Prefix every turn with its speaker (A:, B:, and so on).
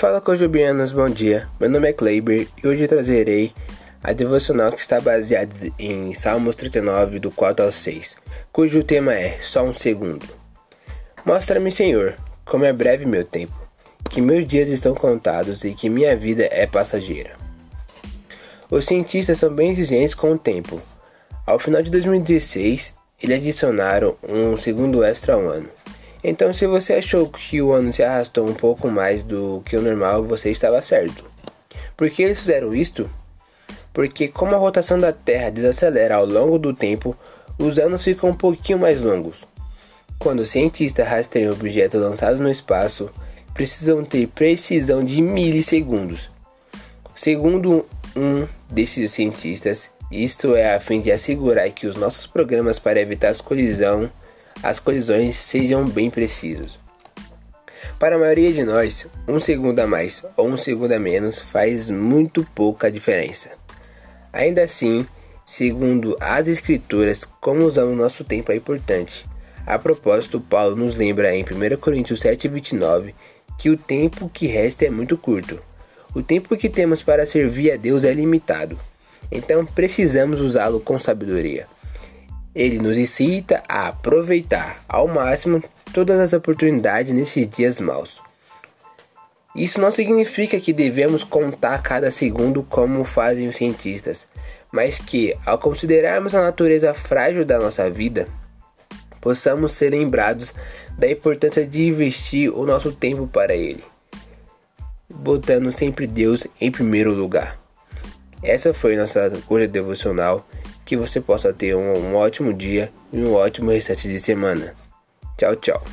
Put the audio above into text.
A: Fala Cojubianos, bom dia. Meu nome é Kleiber e hoje trazerei a devocional que está baseada em Salmos 39, do 4 ao 6, cujo tema é Só um segundo. Mostra-me, Senhor, como é breve meu tempo, que meus dias estão contados e que minha vida é passageira. Os cientistas são bem exigentes com o tempo. Ao final de 2016, eles adicionaram um segundo extra ao ano. Então, se você achou que o ano se arrastou um pouco mais do que o normal, você estava certo. Por que eles fizeram isto? Porque, como a rotação da Terra desacelera ao longo do tempo, os anos ficam um pouquinho mais longos. Quando os cientistas rastreiam objetos lançados no espaço, precisam ter precisão de milissegundos. Segundo um desses cientistas, isto é a fim de assegurar que os nossos programas para evitar as colisão, as colisões sejam bem precisos. Para a maioria de nós, um segundo a mais ou um segundo a menos faz muito pouca diferença. Ainda assim, segundo as escrituras, como usamos nosso tempo é importante. A propósito, Paulo nos lembra em 1 Coríntios 7,29 que o tempo que resta é muito curto. O tempo que temos para servir a Deus é limitado. Então precisamos usá-lo com sabedoria. Ele nos incita a aproveitar ao máximo todas as oportunidades nesses dias maus. Isso não significa que devemos contar cada segundo como fazem os cientistas, mas que, ao considerarmos a natureza frágil da nossa vida, possamos ser lembrados da importância de investir o nosso tempo para ele, botando sempre Deus em primeiro lugar. Essa foi nossa cura devocional. Que você possa ter um, um ótimo dia e um ótimo restante de semana. Tchau, tchau.